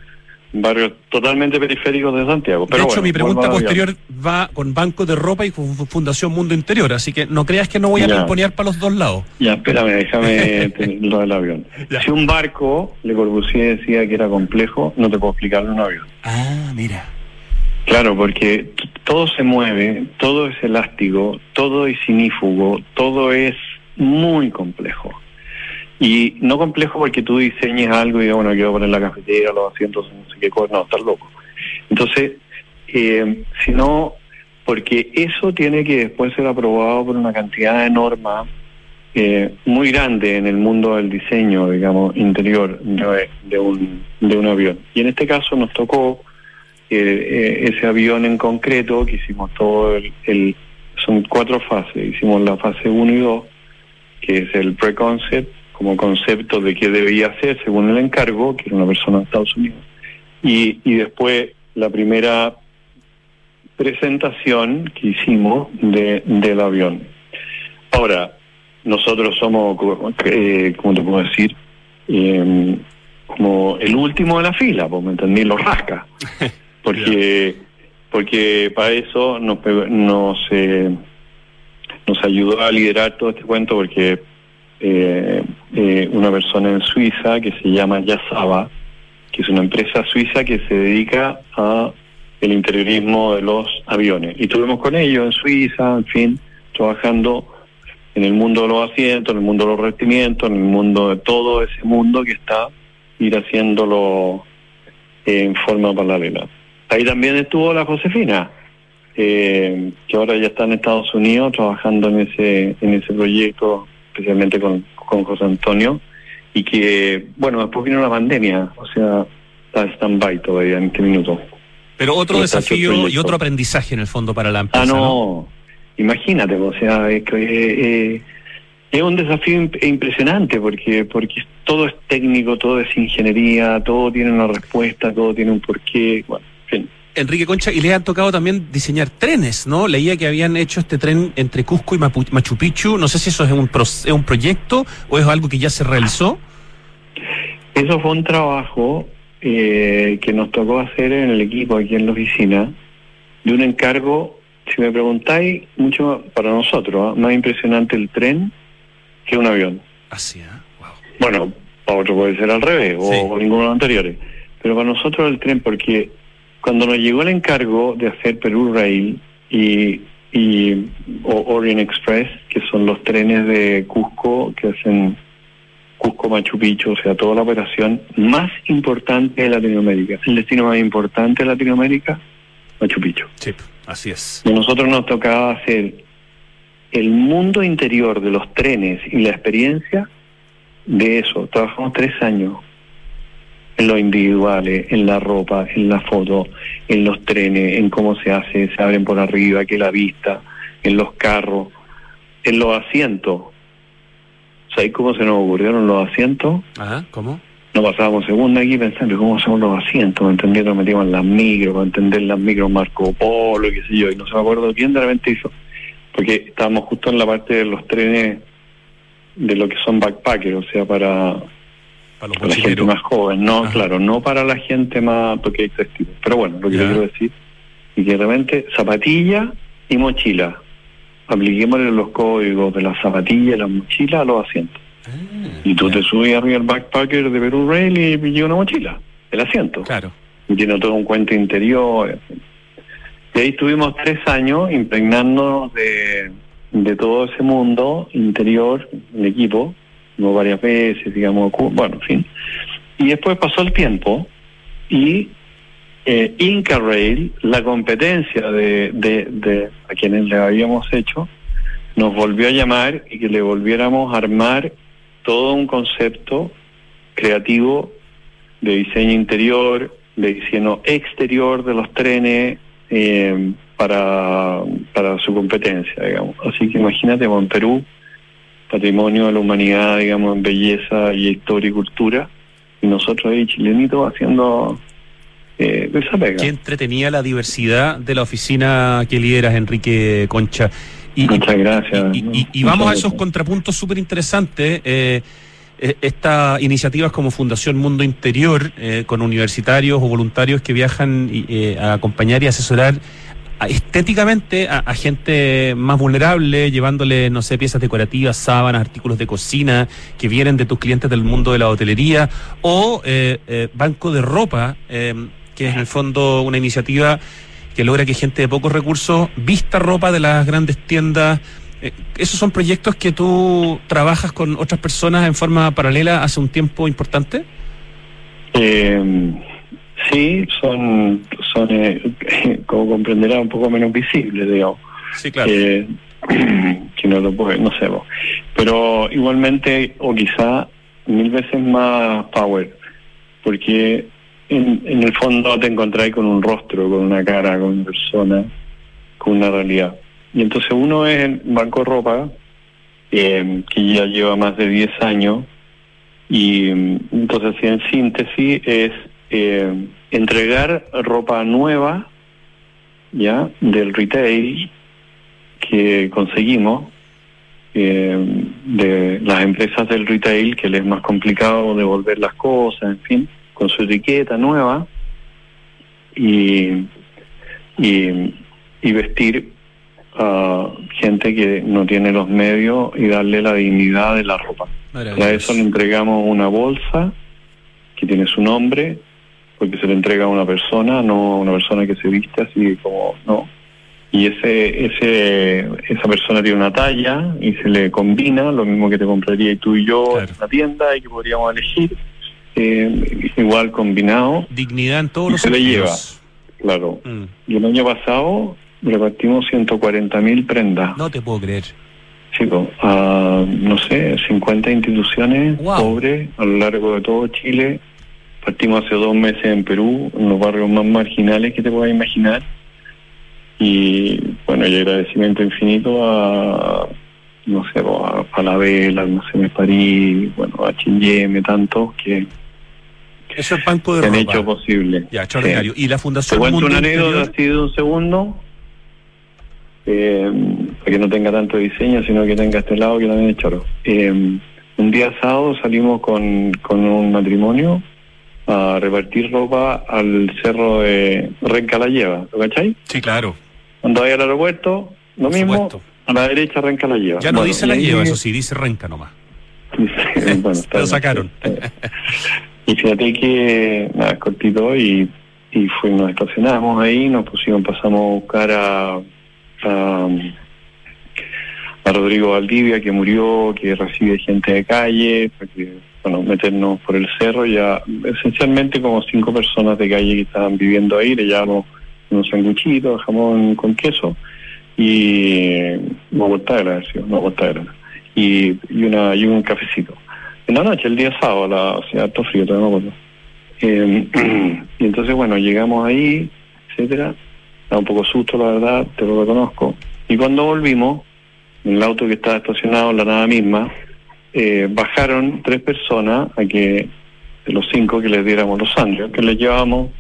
S4: barrios totalmente periféricos de Santiago.
S3: de hecho, mi pregunta posterior va con Banco de Ropa y Fundación Mundo Interior, así que no creas que no voy a imponer para los dos lados.
S4: Ya, espérame, déjame (laughs) lo del avión. Si un barco, Le Corbusier decía que era complejo, no te puedo explicarlo en un avión.
S3: Ah, mira.
S4: Claro, porque todo se mueve, todo es elástico, todo es sinífugo, todo es muy complejo. Y no complejo porque tú diseñes algo y digas, bueno, quiero poner la cafetera, los asientos, no sé qué cosa, no, estás loco. Entonces, eh, sino porque eso tiene que después ser aprobado por una cantidad de normas eh, muy grande en el mundo del diseño, digamos, interior de, un, de un avión. Y en este caso nos tocó eh, ese avión en concreto, que hicimos todo el, el, son cuatro fases, hicimos la fase 1 y 2, que es el pre-concept, como concepto de qué debía hacer según el encargo, que era una persona de Estados Unidos. Y, y después la primera presentación que hicimos de, del avión. Ahora, nosotros somos, eh, ¿cómo te puedo decir? Em, como el último de la fila, pues me entendí, los rasca. (laughs) Porque, porque para eso nos, nos, eh, nos ayudó a liderar todo este cuento, porque eh, eh, una persona en Suiza que se llama Yasaba, que es una empresa suiza que se dedica a el interiorismo de los aviones. Y estuvimos con ellos en Suiza, en fin, trabajando en el mundo de los asientos, en el mundo de los revestimientos, en el mundo de todo ese mundo que está, ir haciéndolo en forma paralela. Ahí también estuvo la Josefina, eh, que ahora ya está en Estados Unidos trabajando en ese en ese proyecto, especialmente con, con José Antonio, y que, bueno, después vino la pandemia, o sea, está stand-by todavía en este minuto.
S3: Pero otro desafío y otro aprendizaje en el fondo para la empresa.
S4: Ah, no, imagínate, o sea, es que... Eh, es un desafío impresionante porque porque todo es técnico, todo es ingeniería, todo tiene una respuesta, todo tiene un porqué. Bueno,
S3: Enrique Concha, y le han tocado también diseñar trenes, ¿no? Leía que habían hecho este tren entre Cusco y Machu Picchu. No sé si eso es un, es un proyecto o es algo que ya se realizó.
S4: Eso fue un trabajo eh, que nos tocó hacer en el equipo aquí en la oficina, de un encargo, si me preguntáis, mucho para nosotros, ¿ah? más impresionante el tren que un avión.
S3: Así, ¿eh?
S4: Bueno, para otro puede ser al revés, o, ninguno de los anteriores. Pero para nosotros el tren, porque cuando nos llegó el encargo de hacer Perú Rail y, y o Orient Express, que son los trenes de Cusco que hacen Cusco Machu Picchu, o sea, toda la operación más importante de Latinoamérica. El destino más importante de Latinoamérica, Machu Picchu.
S3: Sí, así es.
S4: Y a nosotros nos tocaba hacer el mundo interior de los trenes y la experiencia de eso. Trabajamos tres años en lo individuales, en la ropa, en la foto, en los trenes, en cómo se hace, se abren por arriba, que la vista, en los carros, en los asientos. ¿Sabéis cómo se nos ocurrieron los asientos?
S3: Ajá, ¿cómo?
S4: Nos pasábamos segunda aquí pensando cómo hacemos los asientos, entendiendo, metíamos las micros, para entender las micros Marco Polo, qué sé yo, y no se me acuerdo quién de repente hizo porque estábamos justo en la parte de los trenes de lo que son backpackers, o sea, para, para, la gente más joven, no, claro, no para la gente más, porque hay pero bueno, lo que quiero decir, y que realmente zapatilla y mochila, apliquémosle los códigos de la zapatilla y la mochila a los asientos. Ah, y tú te subes arriba al backpacker de Perú Rail y pillas una mochila, el asiento.
S3: Claro.
S4: Y tiene todo un cuento interior. Y ahí estuvimos tres años impregnándonos de, de todo ese mundo interior, el equipo, varias veces, digamos, bueno, en fin. Y después pasó el tiempo y eh, Inca Rail, la competencia de, de, de a quienes le habíamos hecho, nos volvió a llamar y que le volviéramos a armar todo un concepto creativo de diseño interior, de diseño exterior de los trenes, eh, para, para su competencia, digamos. Así que imagínate, en Perú, patrimonio de la humanidad, digamos, en belleza y historia y cultura, y nosotros ahí chilenitos haciendo eh, esa pega.
S3: Qué entretenía la diversidad de la oficina que lideras, Enrique Concha.
S4: Y, Muchas gracias.
S3: Y, vamos a esos contrapuntos súper interesantes. Eh, eh, estas iniciativas como Fundación Mundo Interior, eh, con universitarios o voluntarios que viajan eh, a acompañar y asesorar estéticamente a, gente más vulnerable, llevándole, no sé, piezas decorativas, sábanas, artículos de cocina que vienen de tus clientes del mundo de la hotelería, o banco de ropa, que es en el fondo una iniciativa que logra que gente de pocos recursos vista ropa de las grandes tiendas eh, ¿Esos son proyectos que tú trabajas con otras personas en forma paralela hace un tiempo importante?
S4: Eh, sí, son, son eh, (laughs) como comprenderá, un poco menos visibles, digamos.
S3: Sí, claro. (clears throat)
S4: que no lo puede, no sé. Pero igualmente, o quizá mil veces más power, porque en, en el fondo te encontrás con un rostro, con una cara, con una persona, con una realidad. Y entonces uno es el Banco Ropa, eh, que ya lleva más de 10 años, y entonces en síntesis es eh, entregar ropa nueva, ya, del retail que conseguimos, eh, de las empresas del retail, que les es más complicado devolver las cosas, en fin, con su etiqueta nueva, y, y, y vestir a gente que no tiene los medios y darle la dignidad de la ropa. Para eso le entregamos una bolsa que tiene su nombre, porque se le entrega a una persona, no a una persona que se viste así como, no. y ese, ese, esa persona tiene una talla y se le combina, lo mismo que te compraría tú y yo en la tienda y que podríamos elegir, eh, igual combinado.
S3: Dignidad en todos los
S4: se le lleva, claro. Mm. Y el año pasado repartimos 140 mil prendas.
S3: No te puedo creer.
S4: Sí, a, no sé, 50 instituciones pobres a lo largo de todo Chile. Partimos hace dos meses en Perú, en los barrios más marginales que te puedas imaginar y bueno, y agradecimiento infinito a, no sé, a la Vela, no sé, París, bueno, a Chingeme, tantos que,
S3: es banco de
S4: han hecho posible.
S3: Ya, extraordinario. Y la Fundación
S4: Te cuento una anécdota así de un segundo, eh, para que no tenga tanto diseño, sino que tenga este lado que también es choro. Eh, un día sábado salimos con, con un matrimonio a repartir ropa al cerro de Renca la Lleva, ¿lo cachai?
S3: Sí, claro.
S4: Cuando vaya al aeropuerto, lo mismo, a la derecha Renca la Lleva.
S3: Ya no dice la Lleva, eso sí, dice Renca nomás. (laughs) bueno, (laughs) lo sacaron.
S4: y fíjate que, nada, cortito y, y fuimos, estacionamos ahí, nos pusimos, pasamos a buscar a, a, a Rodrigo Valdivia, que murió, que recibe gente de calle, para que bueno, meternos por el cerro, ya esencialmente como cinco personas de calle que estaban viviendo ahí, le llevamos unos sanguchitos, jamón con queso y una mortadela, una y, y, una, y un cafecito. En la noche, el día sábado, la, o harto frío, todavía no me. Eh, (clears throat) y entonces, bueno, llegamos ahí, etcétera. Da un poco susto, la verdad, te lo reconozco. Y cuando volvimos, en el auto que estaba estacionado en la nada misma, eh, bajaron tres personas a que de los cinco que les diéramos los sándwiches, que les llevábamos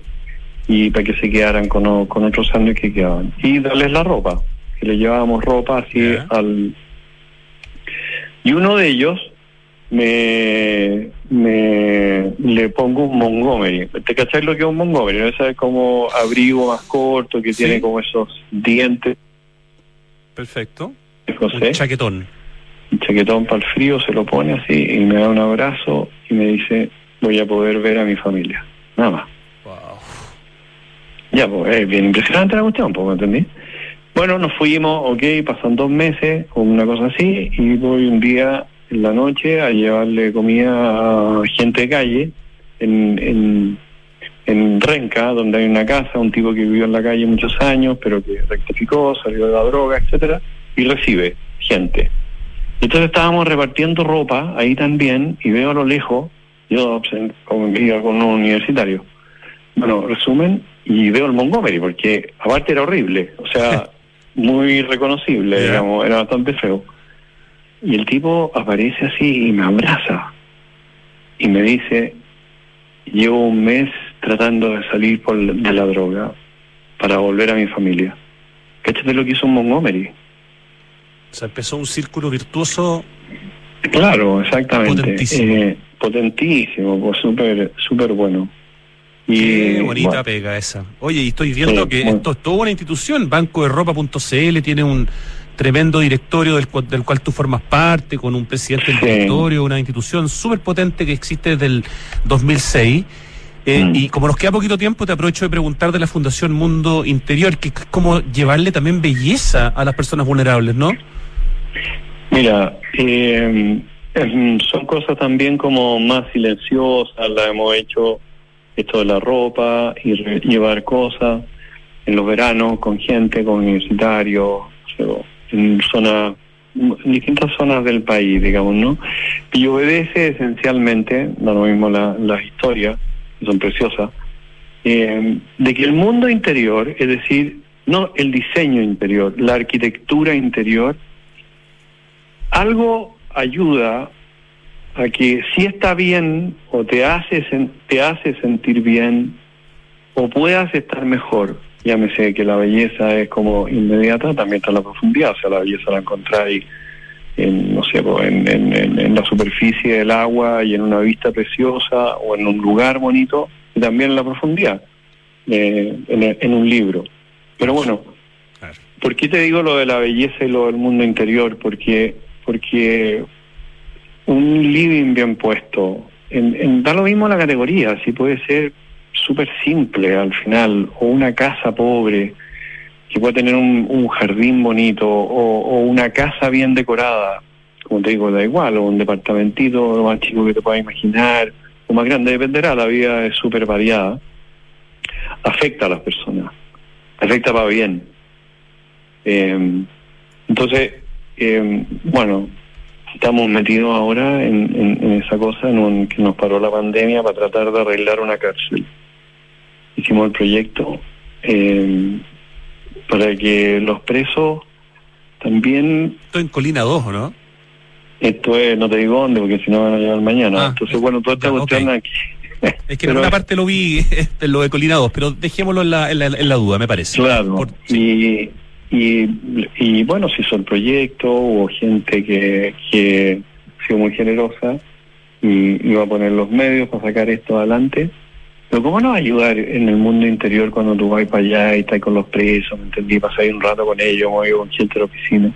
S4: y para que se quedaran con, con otros sándwiches que quedaban. Y darles la ropa, que les llevábamos ropa así al... Y uno de ellos me, me le pongo un Montgomery. ¿Te cacháis lo que es un Montgomery? ¿No es como abrigo más corto que tiene como esos dientes?
S3: Perfecto. Un chaquetón
S4: chaquetón para el frío, se lo pone así y me da un abrazo y me dice, voy a poder ver a mi familia. Nada más. Ya, pues es bien impresionante la cuestión, pues, ¿me entendí? Bueno, nos fuimos, ok, pasan dos meses o una cosa así y voy un día en la noche a llevarle comida a gente de calle en, en, en Renca, donde hay una casa, un tipo que vivió en la calle muchos años, pero que rectificó, salió de la droga, etcétera, y recibe gente. Entonces estábamos repartiendo ropa ahí también y veo a lo lejos, yo como iba con un universitario, bueno, resumen, y veo el Montgomery, porque aparte era horrible, o sea, (laughs) muy reconocible, digamos, era bastante feo. Y el tipo aparece así y me abraza y me dice, llevo un mes tratando de salir por, de la droga para volver a mi familia. Cáchate lo que hizo un Montgomery.
S3: O sea, empezó un círculo virtuoso.
S4: Claro, exactamente. Potentísimo. Eh, potentísimo, pues súper super bueno.
S3: Y, Qué bonita pega esa. Oye, y estoy viendo que esto es toda una institución. Banco de Ropa.cl tiene un tremendo directorio del, del, cual tú formas parte, con un presidente del directorio, una institución súper potente que existe desde el 2006. Eh, mm. Y como nos queda poquito tiempo, te aprovecho de preguntar de la Fundación Mundo Interior, que es como llevarle también belleza a las personas vulnerables, ¿no?
S4: Mira, eh, son cosas también como más silenciosas, la hemos hecho esto de la ropa y llevar cosas en los veranos con gente, con universitarios, en zonas, en distintas zonas del país, digamos, ¿no? Y obedece esencialmente, da lo mismo las historias, que son preciosas, eh, de que el mundo interior, es decir, no el diseño interior, la arquitectura interior, algo ayuda a que si está bien o te hace, te hace sentir bien o puedas estar mejor, llámese que la belleza es como inmediata, también está la profundidad, o sea, la belleza la encontráis en, no sé, en, en, en, la superficie del agua y en una vista preciosa o en un lugar bonito, y también en la profundidad, eh, en, un libro. Pero bueno, ¿por qué te digo lo de la belleza y lo del mundo interior? Porque porque un living bien puesto, en, da lo mismo la categoría, si puede ser súper simple al final, o una casa pobre, que pueda tener un, jardín bonito o, una casa bien decorada, como te digo, da igual, o un departamentito lo más chico que te puedas imaginar, o más grande, dependerá, la vida es súper variada, afecta a las personas, afecta para bien. Eh, entonces, eh, bueno, estamos metidos ahora en, esa cosa en un, que nos paró la pandemia para tratar de arreglar una cárcel. Hicimos el proyecto eh, para que los presos también...
S3: Esto en Colina 2, ¿no?
S4: Esto es, no te digo dónde, porque si no van a llegar mañana. Ah, Entonces, bueno, toda esta cuestión aquí...
S3: Es que en una parte lo vi, (laughs) este, lo de Colina 2, pero dejémoslo en la, en la, duda, me parece.
S4: Claro, y, y, y, bueno, se hizo el proyecto, hubo gente que, que ha sido muy generosa y iba a poner los medios para sacar esto adelante. Pero ¿cómo nos ayudar en el mundo interior cuando tú vas para allá y estás con los presos, ¿me entendí? Pasas un rato con ellos, o con gente de la oficina.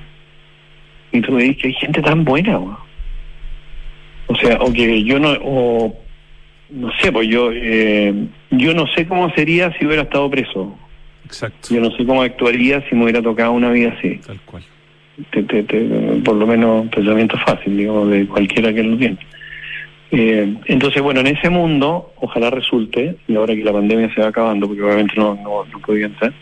S4: Y tú ves que hay gente tan buena, O sea, o que yo no, o no sé, pues yo, eh, yo no sé cómo sería si hubiera estado preso.
S3: Exacto.
S4: Yo no sé cómo actuaría si me hubiera tocado una vida así.
S3: Tal cual.
S4: por lo menos pensamiento fácil, digamos, de cualquiera que lo tiene. Eh, entonces, bueno, en ese mundo, ojalá resulte, y ahora que la pandemia se va acabando, porque obviamente no, no, no podía entrar,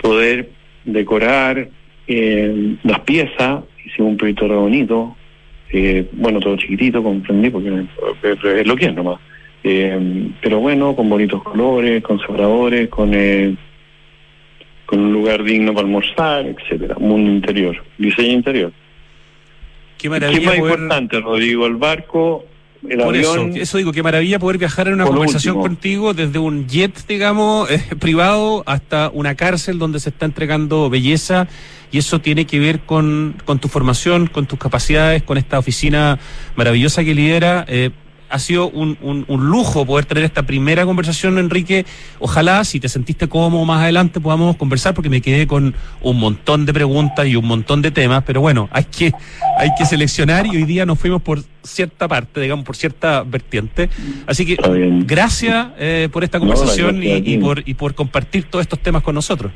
S4: poder decorar eh, las piezas, hicimos un proyecto bonito, eh, bueno, todo chiquitito, comprendí, porque es lo que es nomás. Eh, pero bueno, con bonitos colores, con sobradores, con, eh, con un lugar digno para almorzar, etcétera, mundo interior, diseño interior.
S3: Qué maravilla.
S4: ¿Qué más importante, Rodrigo? El barco,
S3: por eso, eso digo, qué maravilla poder viajar en una conversación contigo desde un jet, digamos, (laughs) eh, privado hasta una cárcel donde se está entregando belleza y eso tiene que ver con, con tu formación, con tus capacidades, con esta oficina maravillosa que lidera. Eh, ha sido un, un, lujo poder tener esta primera conversación, Enrique. Ojalá, si te sentiste cómodo más adelante, podamos conversar, porque me quedé con un montón de preguntas y un montón de temas, pero bueno, hay que, hay que seleccionar y hoy día nos fuimos por cierta parte, digamos, por cierta vertiente. Así que gracias eh, por esta conversación y, por, y por compartir todos estos temas con nosotros.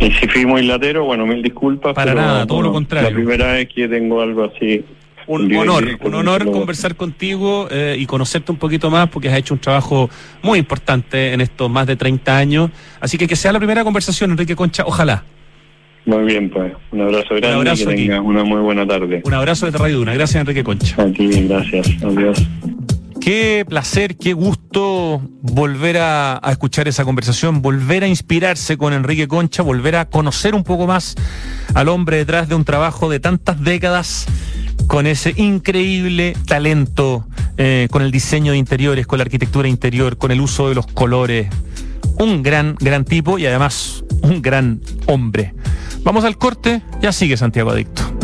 S4: Y si fui muy latero, bueno, mil disculpas.
S3: Para nada, todo lo contrario.
S4: La primera vez que tengo algo así
S3: un honor, un honor conversar contigo eh, y conocerte un poquito más porque has hecho un trabajo muy importante en estos más de 30 años. Así que que sea la primera conversación, Enrique Concha, ojalá.
S4: Muy bien, pues. Un abrazo grande. Un abrazo que tengas una muy buena tarde.
S3: Un abrazo de Radio Duna. Gracias, Enrique Concha.
S4: A ti, gracias. Adiós.
S5: Qué placer, qué gusto volver a, a, escuchar esa conversación, volver a inspirarse con Enrique Concha, volver a conocer un poco más al hombre detrás de un trabajo de tantas décadas con ese increíble talento, eh, con el diseño de interiores, con la arquitectura interior, con el uso de los colores. Un gran, gran tipo y además un gran hombre. Vamos al corte, ya sigue Santiago Adicto.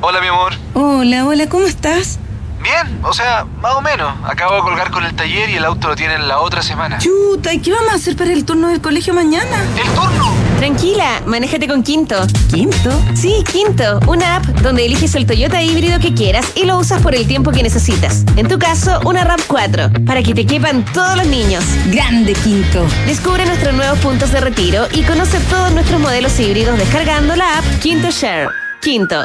S6: Hola, mi amor.
S7: Hola, hola, ¿cómo estás?
S6: Bien, o sea, más o menos. Acabo de colgar con el taller y el auto lo tienen la otra semana.
S7: Chuta, ¿y qué vamos a hacer para el turno del colegio mañana?
S6: ¿El turno?
S8: Tranquila, manéjate con Quinto.
S7: ¿Quinto?
S8: Sí, Quinto, una app donde eliges el Toyota híbrido que quieras y lo usas por el tiempo que necesitas. En tu caso, una RAV4, para que te quepan todos los niños.
S7: Grande Quinto.
S8: Descubre nuestros nuevos puntos de retiro y conoce todos nuestros modelos híbridos descargando la app Quinto Share. Quinto.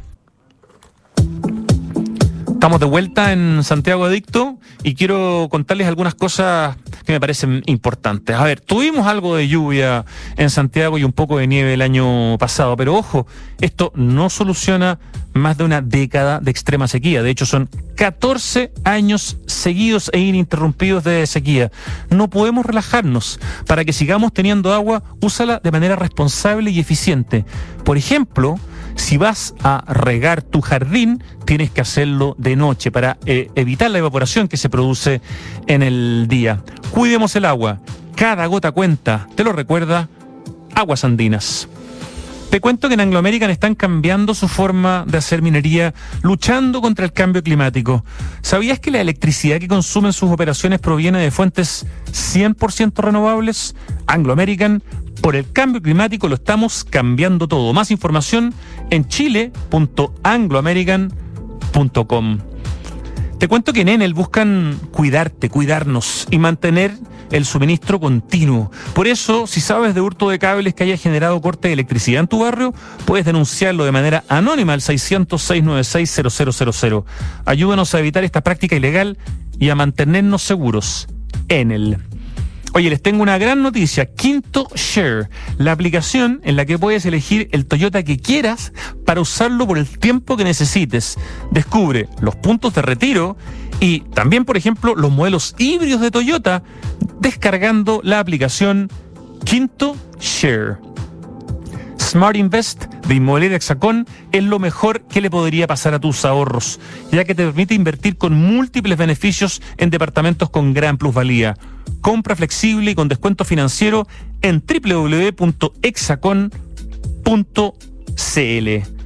S5: Estamos de vuelta en Santiago Adicto y quiero contarles algunas cosas que me parecen importantes. A ver, tuvimos algo de lluvia en Santiago y un poco de nieve el año pasado, pero ojo, esto no soluciona más de una década de extrema sequía. De hecho, son 14 años seguidos e ininterrumpidos de sequía. No podemos relajarnos. Para que sigamos teniendo agua, úsala de manera responsable y eficiente. Por ejemplo, si vas a regar tu jardín, tienes que hacerlo de noche para eh, evitar la evaporación que se produce en el día. Cuidemos el agua. Cada gota cuenta. ¿Te lo recuerda? Aguas Andinas. Te cuento que en Anglo American están cambiando su forma de hacer minería, luchando contra el cambio climático. ¿Sabías que la electricidad que consumen sus operaciones proviene de fuentes 100% renovables? Anglo American, por el cambio climático lo estamos cambiando todo. Más información en chile.angloamerican.com. Te cuento que en Enel buscan cuidarte, cuidarnos y mantener el suministro continuo. Por eso, si sabes de hurto de cables que haya generado corte de electricidad en tu barrio, puedes denunciarlo de manera anónima al 600-696-0000. Ayúdanos a evitar esta práctica ilegal y a mantenernos seguros. Enel. Oye, les tengo una gran noticia. Quinto Share, la aplicación en la que puedes elegir el Toyota que quieras para usarlo por el tiempo que necesites. Descubre los puntos de retiro y también, por ejemplo, los modelos híbridos de Toyota descargando la aplicación Quinto Share. Smart Invest de Inmobiliaria Hexacón es lo mejor que le podría pasar a tus ahorros, ya que te permite invertir con múltiples beneficios en departamentos con gran plusvalía. Compra flexible y con descuento financiero en www.hexacon.cl.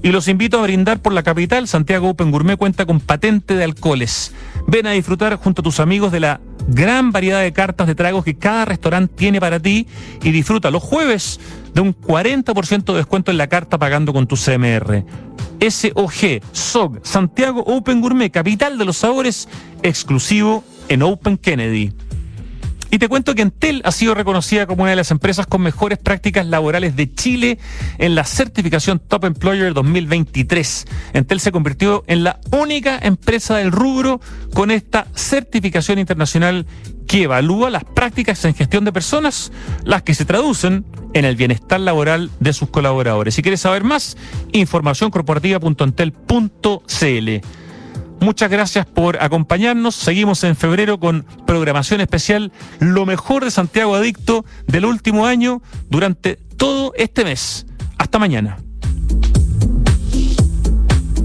S5: Y los invito a brindar por la capital. Santiago Open Gourmet cuenta con patente de alcoholes. Ven a disfrutar junto a tus amigos de la gran variedad de cartas de tragos que cada restaurante tiene para ti y disfruta los jueves de un 40% de descuento en la carta pagando con tu CMR. SOG, SOG, Santiago Open Gourmet, capital de los sabores, exclusivo en Open Kennedy. Y te cuento que Entel ha sido reconocida como una de las empresas con mejores prácticas laborales de Chile en la certificación Top Employer 2023. Entel se convirtió en la única empresa del rubro con esta certificación internacional que evalúa las prácticas en gestión de personas, las que se traducen en el bienestar laboral de sus colaboradores. Si quieres saber más, informacióncorporativa.entel.cl. Muchas gracias por acompañarnos. Seguimos en febrero con programación especial, lo mejor de Santiago Adicto del último año durante todo este mes. Hasta mañana.